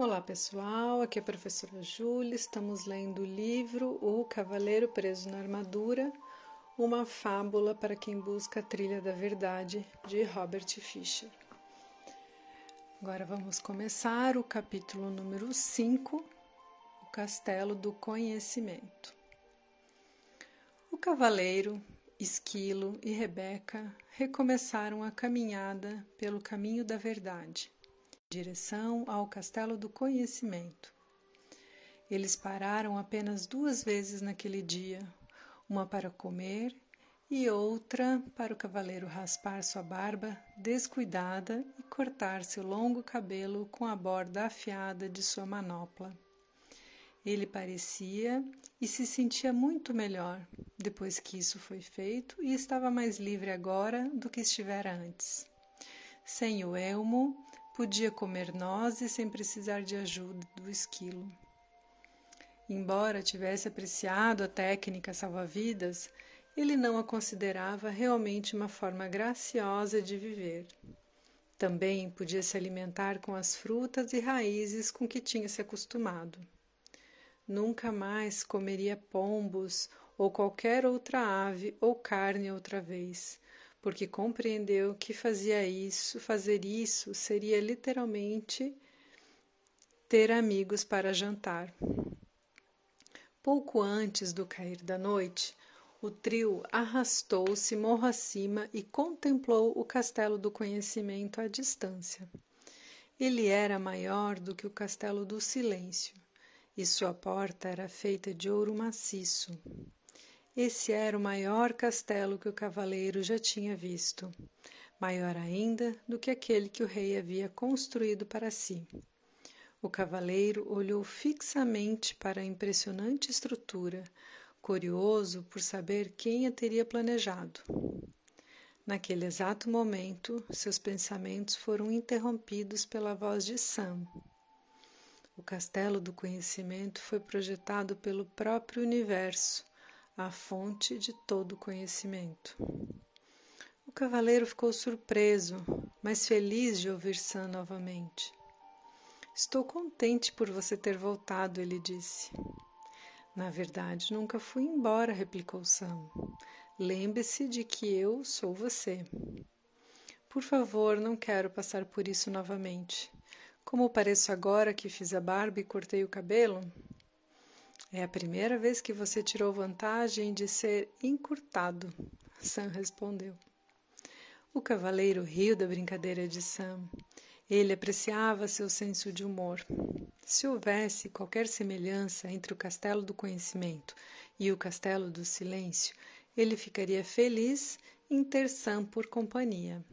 Olá pessoal, aqui é a professora Júlia. Estamos lendo o livro O Cavaleiro Preso na Armadura, uma fábula para quem busca a trilha da verdade, de Robert Fisher. Agora vamos começar o capítulo número 5, O Castelo do Conhecimento. O cavaleiro, Esquilo e Rebeca recomeçaram a caminhada pelo caminho da verdade direção ao Castelo do Conhecimento. Eles pararam apenas duas vezes naquele dia, uma para comer e outra para o cavaleiro raspar sua barba descuidada e cortar seu longo cabelo com a borda afiada de sua manopla. Ele parecia e se sentia muito melhor depois que isso foi feito e estava mais livre agora do que estivera antes. Sem o elmo, Podia comer nozes sem precisar de ajuda do esquilo. Embora tivesse apreciado a técnica salva-vidas, ele não a considerava realmente uma forma graciosa de viver. Também podia se alimentar com as frutas e raízes com que tinha se acostumado. Nunca mais comeria pombos ou qualquer outra ave ou carne outra vez, porque compreendeu que fazia isso, fazer isso seria literalmente ter amigos para jantar. Pouco antes do cair da noite, o trio arrastou-se morro acima e contemplou o castelo do conhecimento à distância. Ele era maior do que o castelo do silêncio, e sua porta era feita de ouro maciço. Esse era o maior castelo que o cavaleiro já tinha visto, maior ainda do que aquele que o rei havia construído para si. O cavaleiro olhou fixamente para a impressionante estrutura, curioso por saber quem a teria planejado. Naquele exato momento, seus pensamentos foram interrompidos pela voz de Sam. O castelo do conhecimento foi projetado pelo próprio universo a fonte de todo conhecimento. O cavaleiro ficou surpreso, mas feliz de ouvir Sam novamente. Estou contente por você ter voltado, ele disse. Na verdade, nunca fui embora, replicou Sam. Lembre-se de que eu sou você. Por favor, não quero passar por isso novamente. Como pareço agora que fiz a barba e cortei o cabelo, é a primeira vez que você tirou vantagem de ser encurtado, Sam respondeu. O cavaleiro riu da brincadeira de Sam. Ele apreciava seu senso de humor. Se houvesse qualquer semelhança entre o castelo do conhecimento e o castelo do silêncio, ele ficaria feliz em ter Sam por companhia.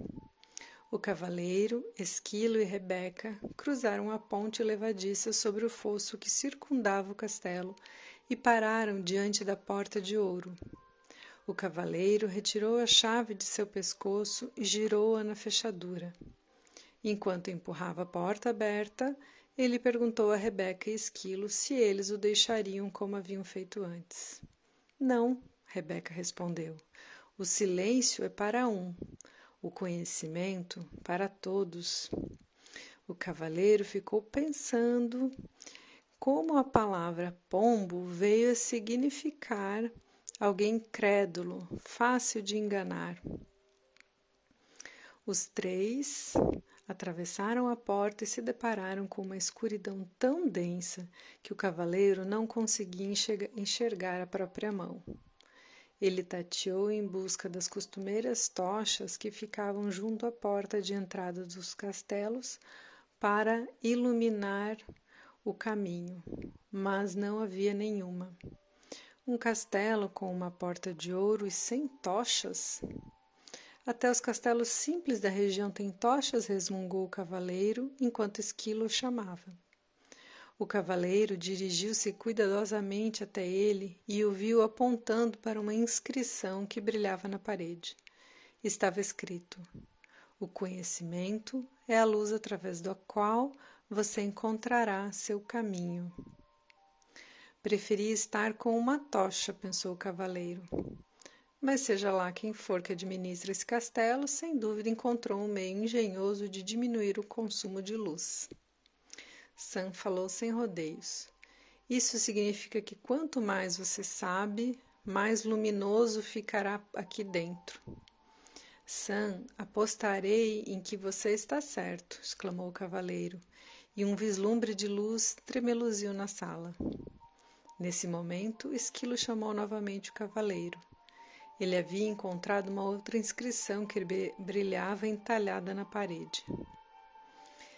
O cavaleiro, Esquilo e Rebeca cruzaram a ponte levadiça sobre o fosso que circundava o castelo e pararam diante da porta de ouro. O cavaleiro retirou a chave de seu pescoço e girou-a na fechadura. Enquanto empurrava a porta aberta, ele perguntou a Rebeca e Esquilo se eles o deixariam como haviam feito antes. Não, Rebeca respondeu. O silêncio é para um, o conhecimento para todos. O cavaleiro ficou pensando como a palavra pombo veio a significar alguém crédulo, fácil de enganar. Os três atravessaram a porta e se depararam com uma escuridão tão densa que o cavaleiro não conseguia enxergar a própria mão. Ele tateou em busca das costumeiras tochas que ficavam junto à porta de entrada dos castelos para iluminar o caminho, mas não havia nenhuma. Um castelo com uma porta de ouro e sem tochas? Até os castelos simples da região têm tochas, resmungou o cavaleiro, enquanto Esquilo o chamava. O cavaleiro dirigiu-se cuidadosamente até ele e o viu apontando para uma inscrição que brilhava na parede. Estava escrito: O conhecimento é a luz através da qual você encontrará seu caminho. Preferia estar com uma tocha, pensou o cavaleiro. Mas seja lá quem for que administra esse castelo, sem dúvida encontrou um meio engenhoso de diminuir o consumo de luz. Sam falou sem rodeios. Isso significa que quanto mais você sabe, mais luminoso ficará aqui dentro. Sam, apostarei em que você está certo, exclamou o cavaleiro, e um vislumbre de luz tremeluziu na sala. Nesse momento, Esquilo chamou novamente o cavaleiro. Ele havia encontrado uma outra inscrição que brilhava entalhada na parede.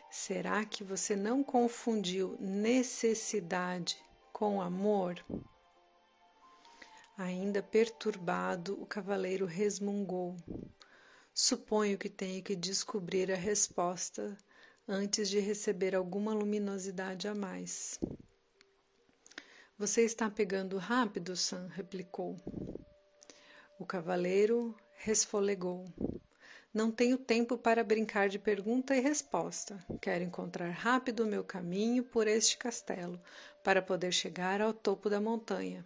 Será que você não confundiu necessidade com amor? Ainda perturbado, o cavaleiro resmungou. Suponho que tenho que descobrir a resposta antes de receber alguma luminosidade a mais. Você está pegando rápido, Sam, replicou. O cavaleiro resfolegou. Não tenho tempo para brincar de pergunta e resposta. Quero encontrar rápido o meu caminho por este castelo, para poder chegar ao topo da montanha.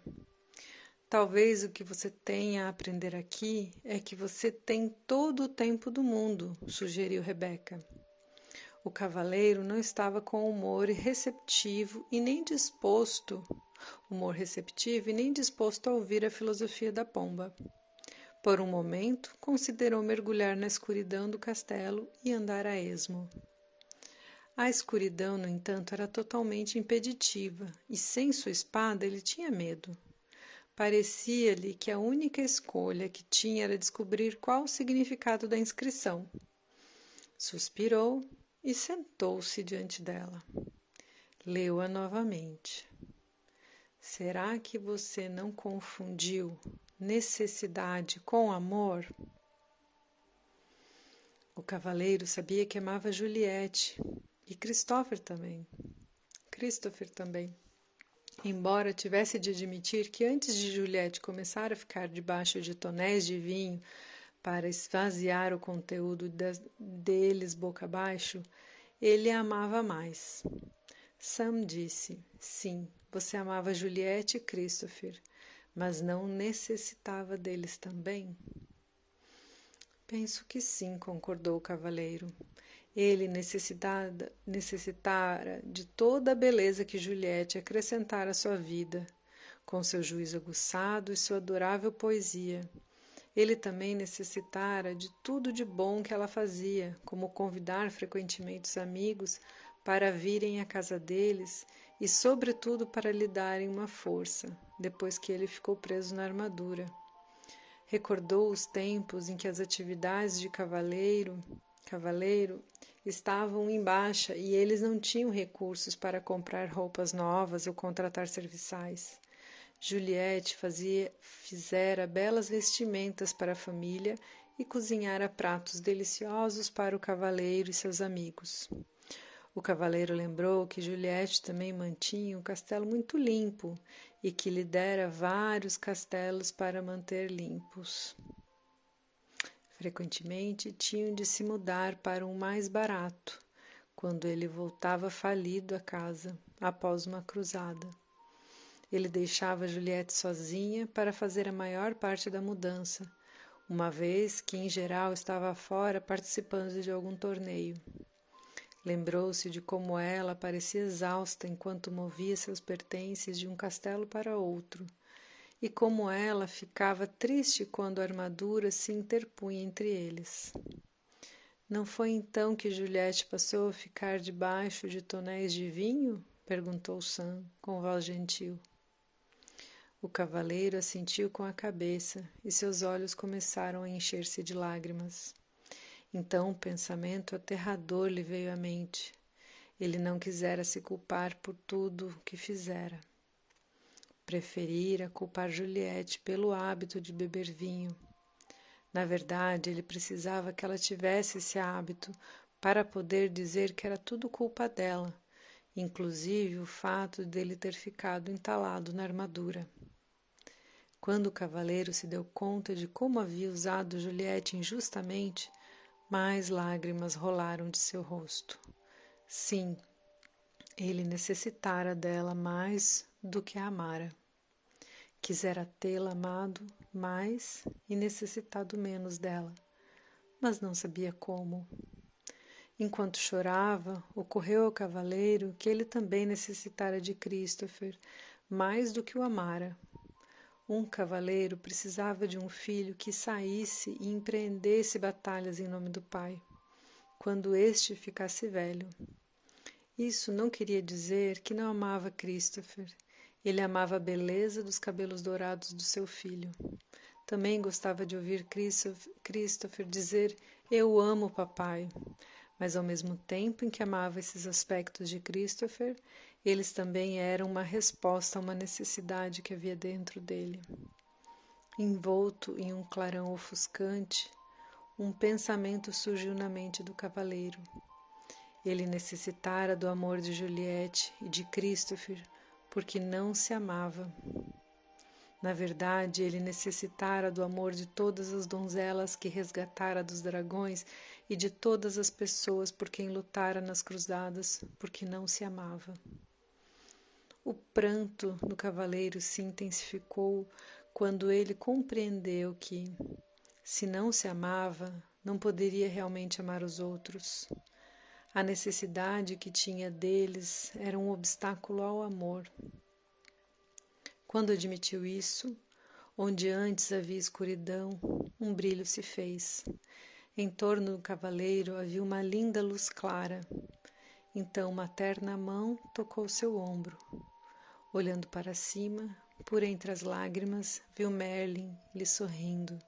Talvez o que você tenha a aprender aqui é que você tem todo o tempo do mundo, sugeriu Rebeca. O cavaleiro não estava com humor receptivo e nem disposto, humor receptivo e nem disposto a ouvir a filosofia da pomba. Por um momento, considerou mergulhar na escuridão do castelo e andar a esmo. A escuridão, no entanto, era totalmente impeditiva, e sem sua espada ele tinha medo. Parecia-lhe que a única escolha que tinha era descobrir qual o significado da inscrição. Suspirou e sentou-se diante dela. Leu-a novamente. Será que você não confundiu necessidade com amor? O cavaleiro sabia que amava Juliette e Christopher também. Christopher também. Embora tivesse de admitir que antes de Juliette começar a ficar debaixo de tonéis de vinho para esvaziar o conteúdo deles boca abaixo, ele a amava mais. Sam disse: Sim, você amava Juliette e Christopher, mas não necessitava deles também? Penso que sim, concordou o cavaleiro. Ele necessitara, de toda a beleza que Juliette acrescentara à sua vida, com seu juízo aguçado e sua adorável poesia. Ele também necessitara de tudo de bom que ela fazia, como convidar frequentemente os amigos para virem à casa deles e, sobretudo, para lhe darem uma força, depois que ele ficou preso na armadura. Recordou os tempos em que as atividades de cavaleiro cavaleiro estavam em baixa e eles não tinham recursos para comprar roupas novas ou contratar serviçais. Juliette fazia, fizera belas vestimentas para a família e cozinhara pratos deliciosos para o cavaleiro e seus amigos. O cavaleiro lembrou que Juliette também mantinha um castelo muito limpo e que lhe dera vários castelos para manter limpos. Frequentemente tinham de se mudar para um mais barato, quando ele voltava falido a casa após uma cruzada. Ele deixava Juliette sozinha para fazer a maior parte da mudança, uma vez que em geral estava fora participando de algum torneio. Lembrou-se de como ela parecia exausta enquanto movia seus pertences de um castelo para outro e como ela ficava triste quando a armadura se interpunha entre eles. Não foi então que Juliette passou a ficar debaixo de tonéis de vinho? perguntou Sam com voz gentil. O cavaleiro assentiu com a cabeça e seus olhos começaram a encher-se de lágrimas. Então um pensamento aterrador lhe veio à mente. Ele não quisera se culpar por tudo que fizera. Preferira culpar Juliette pelo hábito de beber vinho. Na verdade, ele precisava que ela tivesse esse hábito para poder dizer que era tudo culpa dela, inclusive o fato dele ter ficado entalado na armadura. Quando o cavaleiro se deu conta de como havia usado Juliette injustamente, mais lágrimas rolaram de seu rosto. Sim, ele necessitara dela mais do que a amara. Quisera tê-la amado mais e necessitado menos dela, mas não sabia como. Enquanto chorava, ocorreu ao cavaleiro que ele também necessitara de Christopher mais do que o amara. Um cavaleiro precisava de um filho que saísse e empreendesse batalhas em nome do pai, quando este ficasse velho. Isso não queria dizer que não amava Christopher. Ele amava a beleza dos cabelos dourados do seu filho. Também gostava de ouvir Christopher dizer: Eu amo papai. Mas ao mesmo tempo em que amava esses aspectos de Christopher, eles também eram uma resposta a uma necessidade que havia dentro dele. Envolto em um clarão ofuscante, um pensamento surgiu na mente do cavaleiro. Ele necessitara do amor de Juliette e de Christopher porque não se amava. Na verdade, ele necessitara do amor de todas as donzelas que resgatara dos dragões e de todas as pessoas por quem lutara nas cruzadas, porque não se amava. O pranto do cavaleiro se intensificou quando ele compreendeu que, se não se amava, não poderia realmente amar os outros. A necessidade que tinha deles era um obstáculo ao amor. Quando admitiu isso, onde antes havia escuridão, um brilho se fez. Em torno do cavaleiro havia uma linda luz clara. Então uma terna mão tocou seu ombro. Olhando para cima, por entre as lágrimas, viu Merlin lhe sorrindo.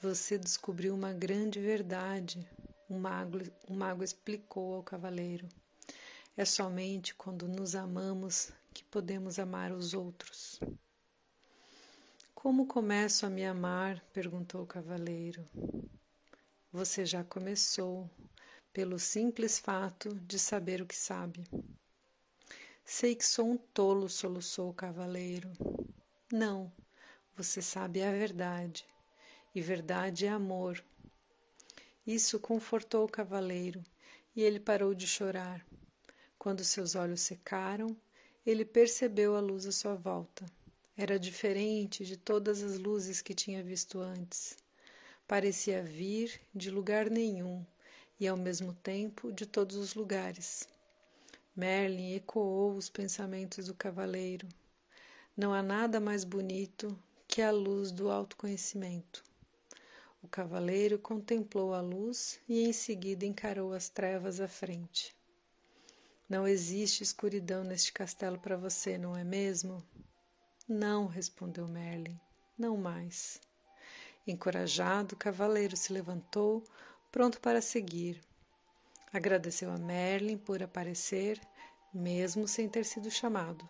Você descobriu uma grande verdade, o mago, o mago explicou ao cavaleiro. É somente quando nos amamos que podemos amar os outros. Como começo a me amar? perguntou o cavaleiro. Você já começou, pelo simples fato de saber o que sabe. Sei que sou um tolo, soluçou o cavaleiro. Não, você sabe a verdade, e verdade é amor. Isso confortou o cavaleiro, e ele parou de chorar. Quando seus olhos secaram, ele percebeu a luz à sua volta. Era diferente de todas as luzes que tinha visto antes. Parecia vir de lugar nenhum e, ao mesmo tempo, de todos os lugares. Merlin ecoou os pensamentos do cavaleiro. Não há nada mais bonito que a luz do autoconhecimento. O cavaleiro contemplou a luz e em seguida encarou as trevas à frente. Não existe escuridão neste castelo para você, não é mesmo? Não, respondeu Merlin, não mais. Encorajado, o cavaleiro se levantou, pronto para seguir. Agradeceu a Merlin por aparecer, mesmo sem ter sido chamado.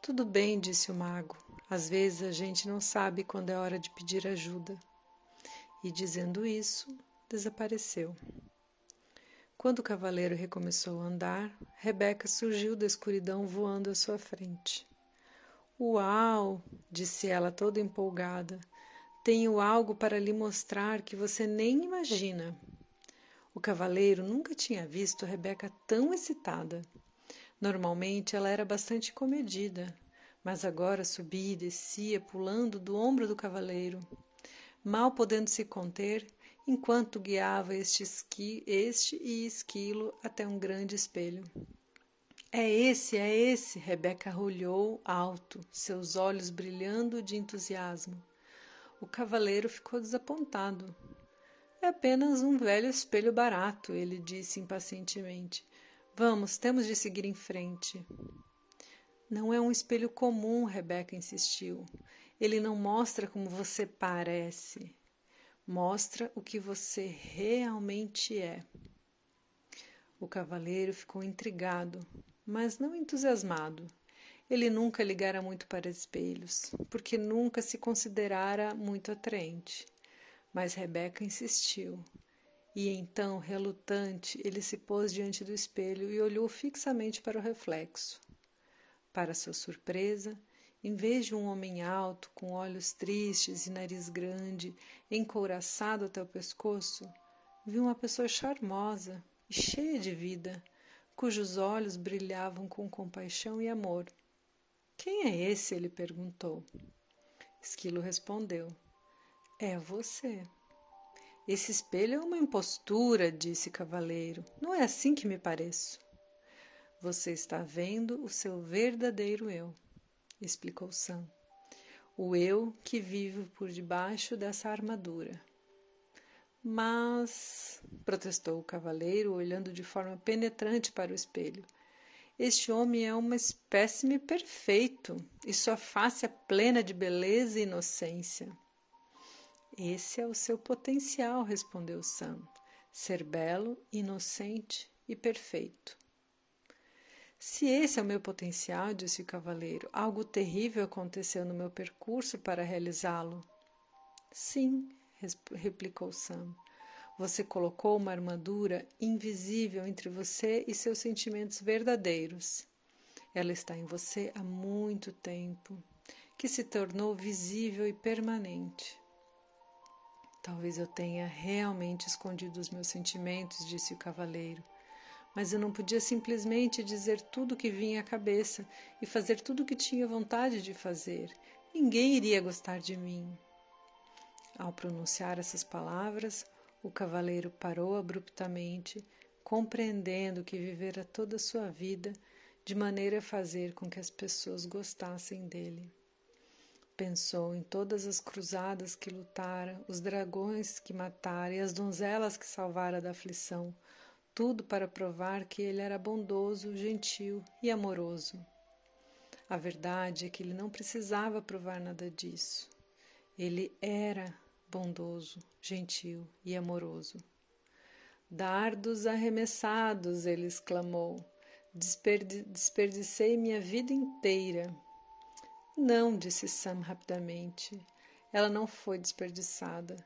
Tudo bem, disse o mago. Às vezes a gente não sabe quando é hora de pedir ajuda. E dizendo isso, desapareceu. Quando o cavaleiro recomeçou a andar, Rebeca surgiu da escuridão voando à sua frente. Uau! disse ela toda empolgada. Tenho algo para lhe mostrar que você nem imagina. O cavaleiro nunca tinha visto Rebeca tão excitada. Normalmente ela era bastante comedida, mas agora subia e descia, pulando do ombro do cavaleiro. Mal podendo se conter, enquanto guiava este, esqui, este e esquilo até um grande espelho. É esse, é esse! Rebeca olhou alto, seus olhos brilhando de entusiasmo. O cavaleiro ficou desapontado. É apenas um velho espelho barato, ele disse impacientemente. Vamos, temos de seguir em frente. Não é um espelho comum, Rebeca insistiu. Ele não mostra como você parece. Mostra o que você realmente é. O cavaleiro ficou intrigado, mas não entusiasmado. Ele nunca ligara muito para espelhos, porque nunca se considerara muito atraente. Mas Rebeca insistiu. E então, relutante, ele se pôs diante do espelho e olhou fixamente para o reflexo. Para sua surpresa, em vez de um homem alto, com olhos tristes e nariz grande, encouraçado até o pescoço, viu uma pessoa charmosa e cheia de vida, cujos olhos brilhavam com compaixão e amor. Quem é esse? ele perguntou. Esquilo respondeu: É você. Esse espelho é uma impostura, disse cavaleiro. Não é assim que me pareço. Você está vendo o seu verdadeiro eu, explicou Sam. O eu que vive por debaixo dessa armadura. Mas, protestou o cavaleiro, olhando de forma penetrante para o espelho, este homem é uma espécime perfeito e sua face é plena de beleza e inocência. Esse é o seu potencial, respondeu Sam, ser belo, inocente e perfeito. Se esse é o meu potencial, disse o cavaleiro, algo terrível aconteceu no meu percurso para realizá-lo. Sim, replicou Sam. Você colocou uma armadura invisível entre você e seus sentimentos verdadeiros. Ela está em você há muito tempo, que se tornou visível e permanente. Talvez eu tenha realmente escondido os meus sentimentos, disse o cavaleiro mas eu não podia simplesmente dizer tudo o que vinha à cabeça e fazer tudo o que tinha vontade de fazer. Ninguém iria gostar de mim. Ao pronunciar essas palavras, o cavaleiro parou abruptamente, compreendendo que vivera toda a sua vida de maneira a fazer com que as pessoas gostassem dele. Pensou em todas as cruzadas que lutara, os dragões que matara e as donzelas que salvara da aflição, tudo para provar que ele era bondoso, gentil e amoroso. A verdade é que ele não precisava provar nada disso. Ele era bondoso, gentil e amoroso. Dardos arremessados, ele exclamou. Desperdi desperdicei minha vida inteira. Não, disse Sam rapidamente. Ela não foi desperdiçada.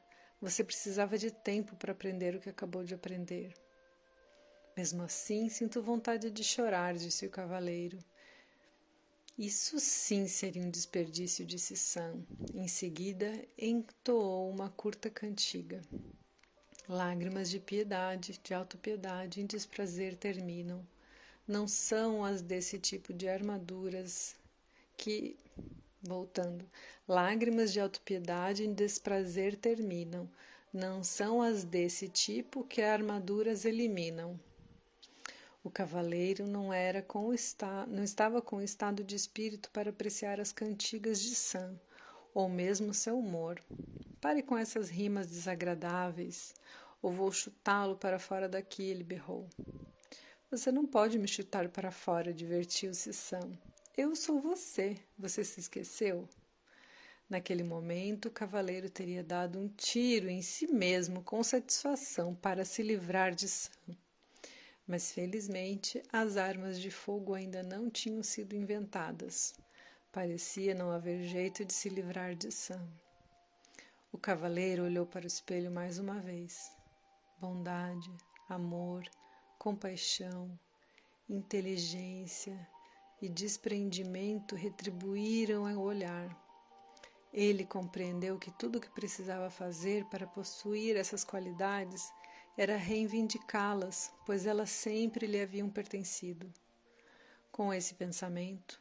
Você precisava de tempo para aprender o que acabou de aprender. Mesmo assim, sinto vontade de chorar, disse o cavaleiro. Isso sim seria um desperdício, disse Sam. Em seguida, entoou uma curta cantiga. Lágrimas de piedade, de autopiedade em desprazer terminam. Não são as desse tipo de armaduras que. Voltando. Lágrimas de autopiedade em desprazer terminam. Não são as desse tipo que armaduras eliminam. O cavaleiro não era com esta, não estava com estado de espírito para apreciar as cantigas de Sam, ou mesmo seu humor. Pare com essas rimas desagradáveis, ou vou chutá-lo para fora daqui, ele berrou. Você não pode me chutar para fora, divertiu-se Sam. Eu sou você. Você se esqueceu? Naquele momento, o cavaleiro teria dado um tiro em si mesmo com satisfação para se livrar de Sam mas felizmente as armas de fogo ainda não tinham sido inventadas. Parecia não haver jeito de se livrar de Sam. O cavaleiro olhou para o espelho mais uma vez. Bondade, amor, compaixão, inteligência e desprendimento retribuíram o olhar. Ele compreendeu que tudo o que precisava fazer para possuir essas qualidades era reivindicá-las, pois elas sempre lhe haviam pertencido. Com esse pensamento,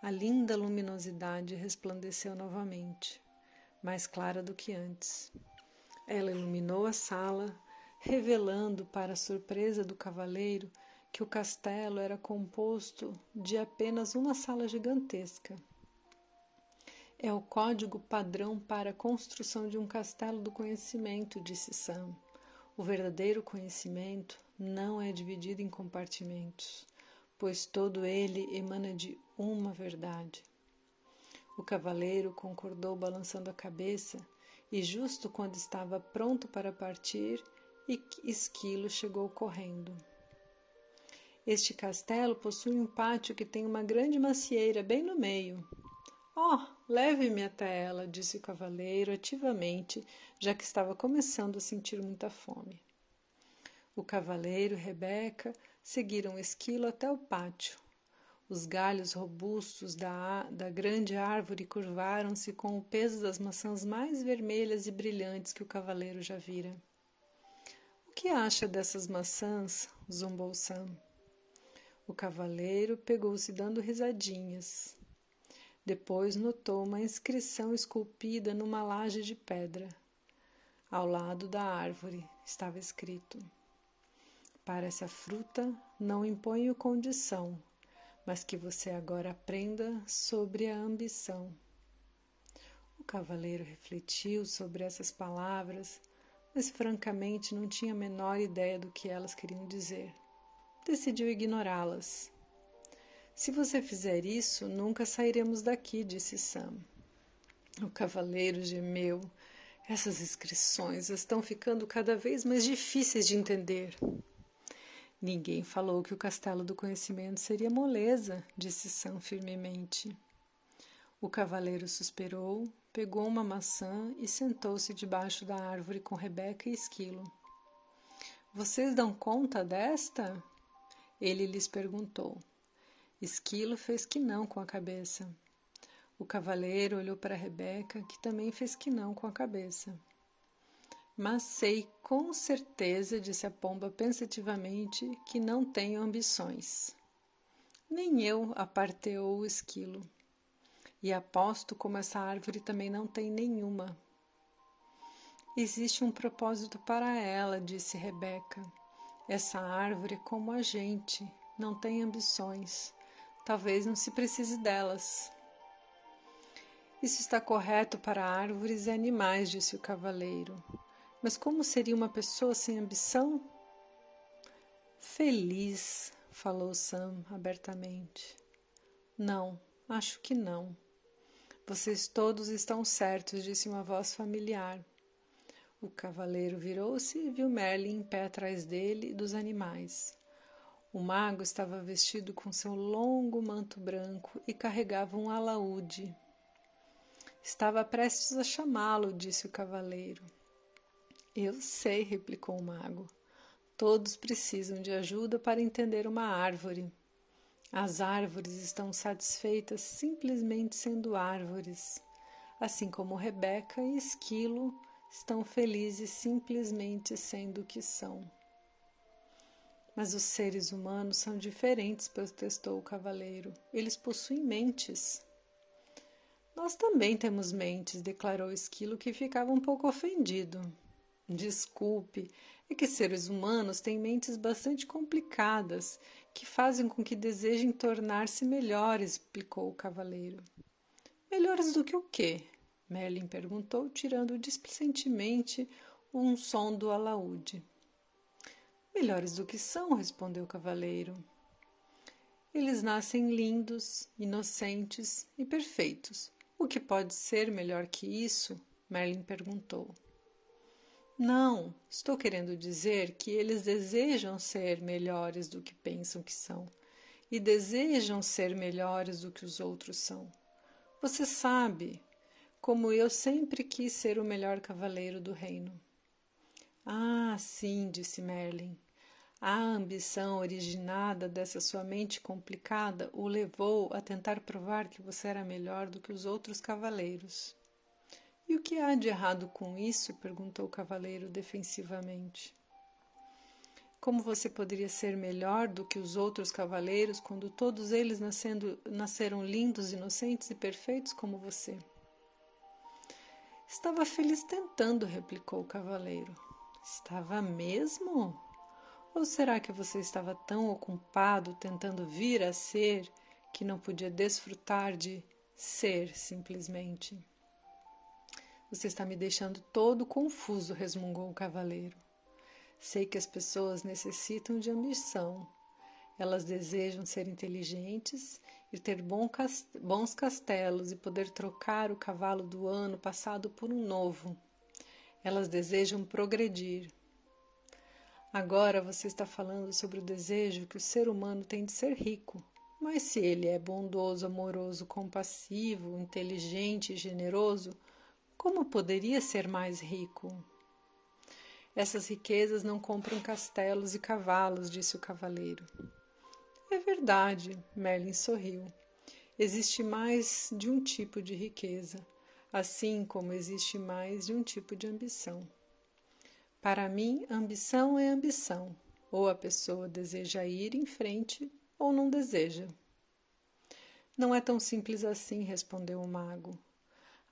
a linda luminosidade resplandeceu novamente, mais clara do que antes. Ela iluminou a sala, revelando, para a surpresa do cavaleiro, que o castelo era composto de apenas uma sala gigantesca. É o código padrão para a construção de um castelo do conhecimento, disse Sam. O verdadeiro conhecimento não é dividido em compartimentos, pois todo ele emana de uma verdade. O cavaleiro concordou balançando a cabeça, e justo quando estava pronto para partir, Esquilo chegou correndo. Este castelo possui um pátio que tem uma grande macieira bem no meio, Oh, leve-me até ela, disse o cavaleiro ativamente, já que estava começando a sentir muita fome. O cavaleiro e Rebeca seguiram o esquilo até o pátio. Os galhos robustos da, da grande árvore curvaram-se com o peso das maçãs mais vermelhas e brilhantes que o cavaleiro já vira. O que acha dessas maçãs? zombou Sam. O cavaleiro pegou-se dando risadinhas. Depois notou uma inscrição esculpida numa laje de pedra. Ao lado da árvore estava escrito: Para essa fruta não imponho condição, mas que você agora aprenda sobre a ambição. O cavaleiro refletiu sobre essas palavras, mas francamente não tinha a menor ideia do que elas queriam dizer. Decidiu ignorá-las. Se você fizer isso, nunca sairemos daqui, disse Sam. O cavaleiro gemeu essas inscrições estão ficando cada vez mais difíceis de entender. Ninguém falou que o castelo do conhecimento seria moleza, disse Sam firmemente. O cavaleiro suspirou, pegou uma maçã e sentou-se debaixo da árvore com Rebeca e Esquilo. Vocês dão conta desta? Ele lhes perguntou. Esquilo fez que não com a cabeça. O cavaleiro olhou para Rebeca, que também fez que não com a cabeça. Mas sei com certeza, disse a pomba pensativamente, que não tenho ambições. Nem eu, aparteou o esquilo. E aposto como essa árvore também não tem nenhuma. Existe um propósito para ela, disse Rebeca. Essa árvore como a gente, não tem ambições. Talvez não se precise delas. Isso está correto para árvores e animais, disse o cavaleiro. Mas como seria uma pessoa sem ambição? Feliz, falou Sam abertamente. Não, acho que não. Vocês todos estão certos, disse uma voz familiar. O cavaleiro virou-se e viu Merlin em pé atrás dele e dos animais. O mago estava vestido com seu longo manto branco e carregava um alaúde. Estava prestes a chamá-lo, disse o cavaleiro. Eu sei, replicou o mago. Todos precisam de ajuda para entender uma árvore. As árvores estão satisfeitas simplesmente sendo árvores, assim como Rebeca e Esquilo estão felizes simplesmente sendo o que são. Mas os seres humanos são diferentes, protestou o cavaleiro. Eles possuem mentes. Nós também temos mentes, declarou Esquilo, que ficava um pouco ofendido. Desculpe, é que seres humanos têm mentes bastante complicadas, que fazem com que desejem tornar-se melhores, explicou o cavaleiro. Melhores do que o quê? Merlin perguntou, tirando displicentemente um som do alaúde. Melhores do que são, respondeu o cavaleiro. Eles nascem lindos, inocentes e perfeitos, o que pode ser melhor que isso? Merlin perguntou. Não, estou querendo dizer que eles desejam ser melhores do que pensam que são e desejam ser melhores do que os outros são. Você sabe, como eu sempre quis ser o melhor cavaleiro do reino. Ah, sim, disse Merlin. A ambição originada dessa sua mente complicada o levou a tentar provar que você era melhor do que os outros cavaleiros. E o que há de errado com isso? perguntou o cavaleiro defensivamente. Como você poderia ser melhor do que os outros cavaleiros quando todos eles nascendo, nasceram lindos, inocentes e perfeitos como você? Estava feliz tentando, replicou o cavaleiro. Estava mesmo? Ou será que você estava tão ocupado tentando vir a ser que não podia desfrutar de ser simplesmente? Você está me deixando todo confuso, resmungou o cavaleiro. Sei que as pessoas necessitam de ambição. Elas desejam ser inteligentes e ter bons castelos e poder trocar o cavalo do ano passado por um novo. Elas desejam progredir, Agora você está falando sobre o desejo que o ser humano tem de ser rico. Mas se ele é bondoso, amoroso, compassivo, inteligente e generoso, como poderia ser mais rico? Essas riquezas não compram castelos e cavalos, disse o cavaleiro. Verdade, Merlin sorriu. Existe mais de um tipo de riqueza, assim como existe mais de um tipo de ambição. Para mim, ambição é ambição. Ou a pessoa deseja ir em frente ou não deseja. Não é tão simples assim, respondeu o mago.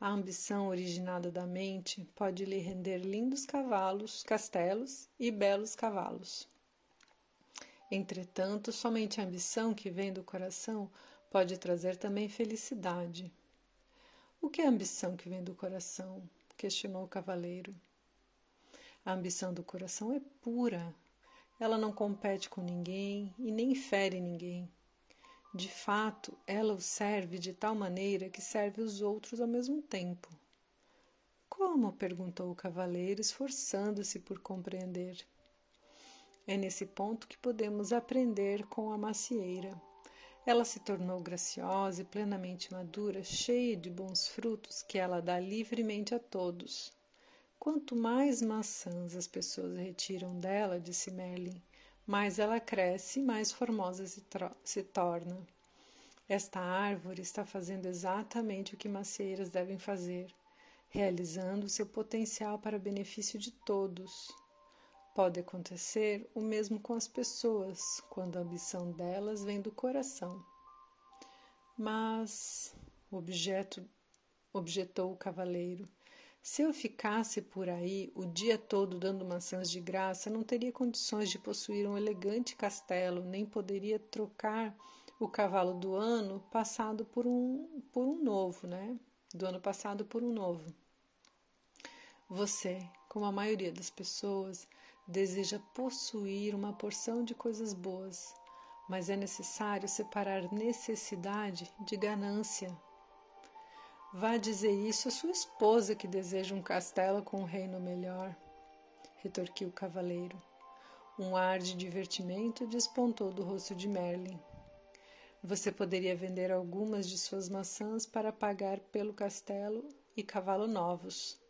A ambição originada da mente pode lhe render lindos cavalos, castelos e belos cavalos. Entretanto, somente a ambição que vem do coração pode trazer também felicidade. O que é a ambição que vem do coração? questionou o cavaleiro. A ambição do coração é pura. Ela não compete com ninguém e nem fere ninguém. De fato, ela o serve de tal maneira que serve os outros ao mesmo tempo. Como? perguntou o cavaleiro, esforçando-se por compreender. É nesse ponto que podemos aprender com a macieira. Ela se tornou graciosa e plenamente madura, cheia de bons frutos que ela dá livremente a todos. Quanto mais maçãs as pessoas retiram dela, disse Merlin, mais ela cresce e mais formosa se, se torna. Esta árvore está fazendo exatamente o que macieiras devem fazer, realizando seu potencial para benefício de todos. Pode acontecer o mesmo com as pessoas, quando a ambição delas vem do coração. Mas, objeto, objetou o cavaleiro, se eu ficasse por aí o dia todo dando maçãs de graça, não teria condições de possuir um elegante castelo, nem poderia trocar o cavalo do ano passado por um, por um novo, né? Do ano passado por um novo. Você, como a maioria das pessoas, deseja possuir uma porção de coisas boas, mas é necessário separar necessidade de ganância. Vá dizer isso à sua esposa que deseja um castelo com um reino melhor, retorquiu o cavaleiro. Um ar de divertimento despontou do rosto de Merlin. Você poderia vender algumas de suas maçãs para pagar pelo castelo e cavalo novos.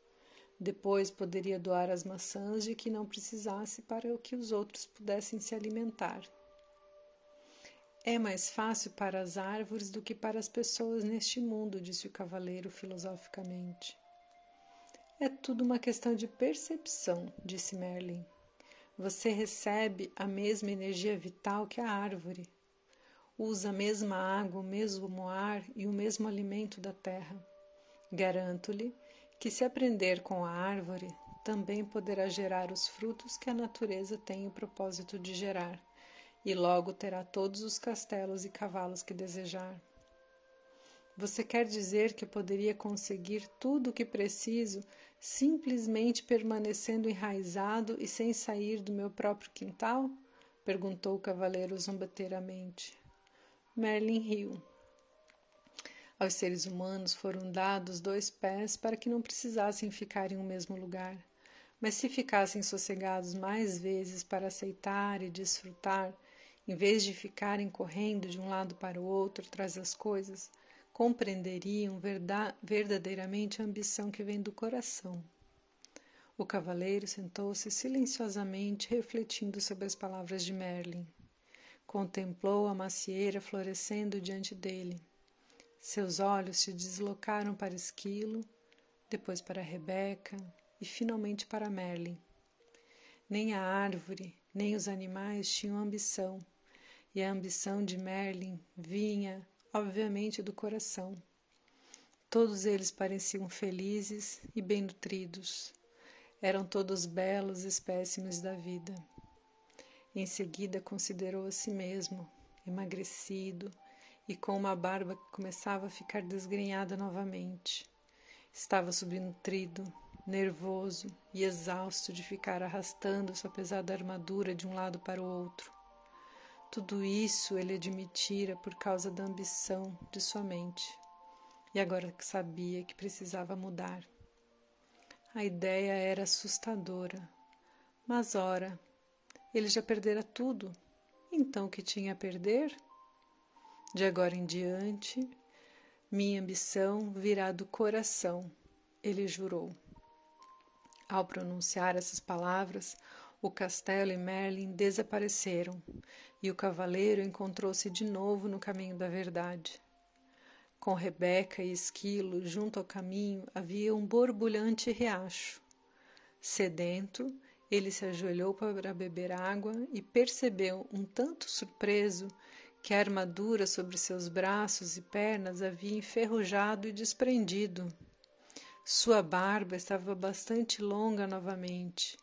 Depois poderia doar as maçãs de que não precisasse para que os outros pudessem se alimentar. É mais fácil para as árvores do que para as pessoas neste mundo, disse o cavaleiro filosoficamente. É tudo uma questão de percepção, disse Merlin. Você recebe a mesma energia vital que a árvore. Usa a mesma água, o mesmo ar e o mesmo alimento da terra. Garanto-lhe que, se aprender com a árvore, também poderá gerar os frutos que a natureza tem o propósito de gerar, e logo terá todos os castelos e cavalos que desejar. Você quer dizer que poderia conseguir tudo o que preciso simplesmente permanecendo enraizado e sem sair do meu próprio quintal? perguntou o cavaleiro zombateiramente. Merlin riu. Aos seres humanos foram dados dois pés para que não precisassem ficar em um mesmo lugar. Mas se ficassem sossegados mais vezes para aceitar e desfrutar, em vez de ficarem correndo de um lado para o outro atrás das coisas, compreenderiam verdadeiramente a ambição que vem do coração. O cavaleiro sentou-se silenciosamente, refletindo sobre as palavras de Merlin. Contemplou a macieira florescendo diante dele. Seus olhos se deslocaram para Esquilo, depois para Rebeca e finalmente para Merlin. Nem a árvore, nem os animais tinham ambição, e a ambição de Merlin vinha, obviamente, do coração. Todos eles pareciam felizes e bem nutridos. Eram todos belos espécimes da vida. Em seguida, considerou a si mesmo, emagrecido, e com uma barba que começava a ficar desgrenhada novamente. Estava subnutrido, nervoso e exausto de ficar arrastando sua pesada armadura de um lado para o outro. Tudo isso ele admitira por causa da ambição de sua mente, e agora que sabia que precisava mudar. A ideia era assustadora, mas ora, ele já perdera tudo, então o que tinha a perder? De agora em diante, minha ambição virá do coração, ele jurou. Ao pronunciar essas palavras, o castelo e Merlin desapareceram e o cavaleiro encontrou-se de novo no caminho da verdade. Com Rebeca e Esquilo junto ao caminho havia um borbulhante riacho. Sedento, ele se ajoelhou para beber água e percebeu, um tanto surpreso, que a armadura sobre seus braços e pernas havia enferrujado e desprendido. Sua barba estava bastante longa novamente.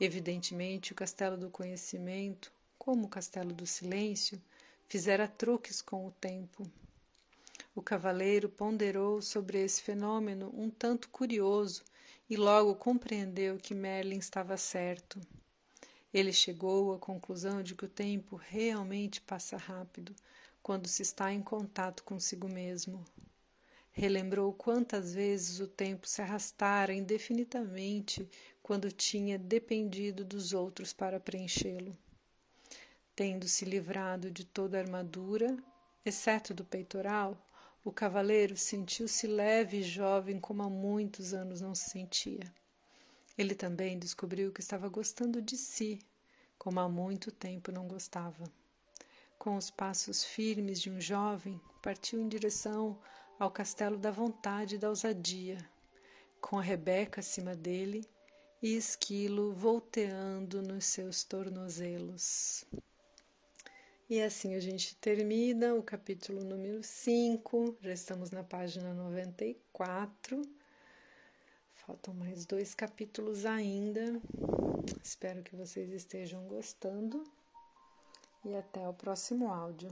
Evidentemente, o castelo do conhecimento, como o castelo do silêncio, fizera truques com o tempo. O cavaleiro ponderou sobre esse fenômeno um tanto curioso e logo compreendeu que Merlin estava certo. Ele chegou à conclusão de que o tempo realmente passa rápido quando se está em contato consigo mesmo. Relembrou quantas vezes o tempo se arrastara indefinidamente quando tinha dependido dos outros para preenchê-lo. Tendo se livrado de toda a armadura, exceto do peitoral, o cavaleiro sentiu-se leve e jovem como há muitos anos não se sentia. Ele também descobriu que estava gostando de si, como há muito tempo não gostava. Com os passos firmes de um jovem, partiu em direção ao castelo da vontade e da ousadia, com a Rebeca acima dele e Esquilo volteando nos seus tornozelos. E assim a gente termina o capítulo número 5, já estamos na página 94. Faltam mais dois capítulos ainda. Espero que vocês estejam gostando e até o próximo áudio.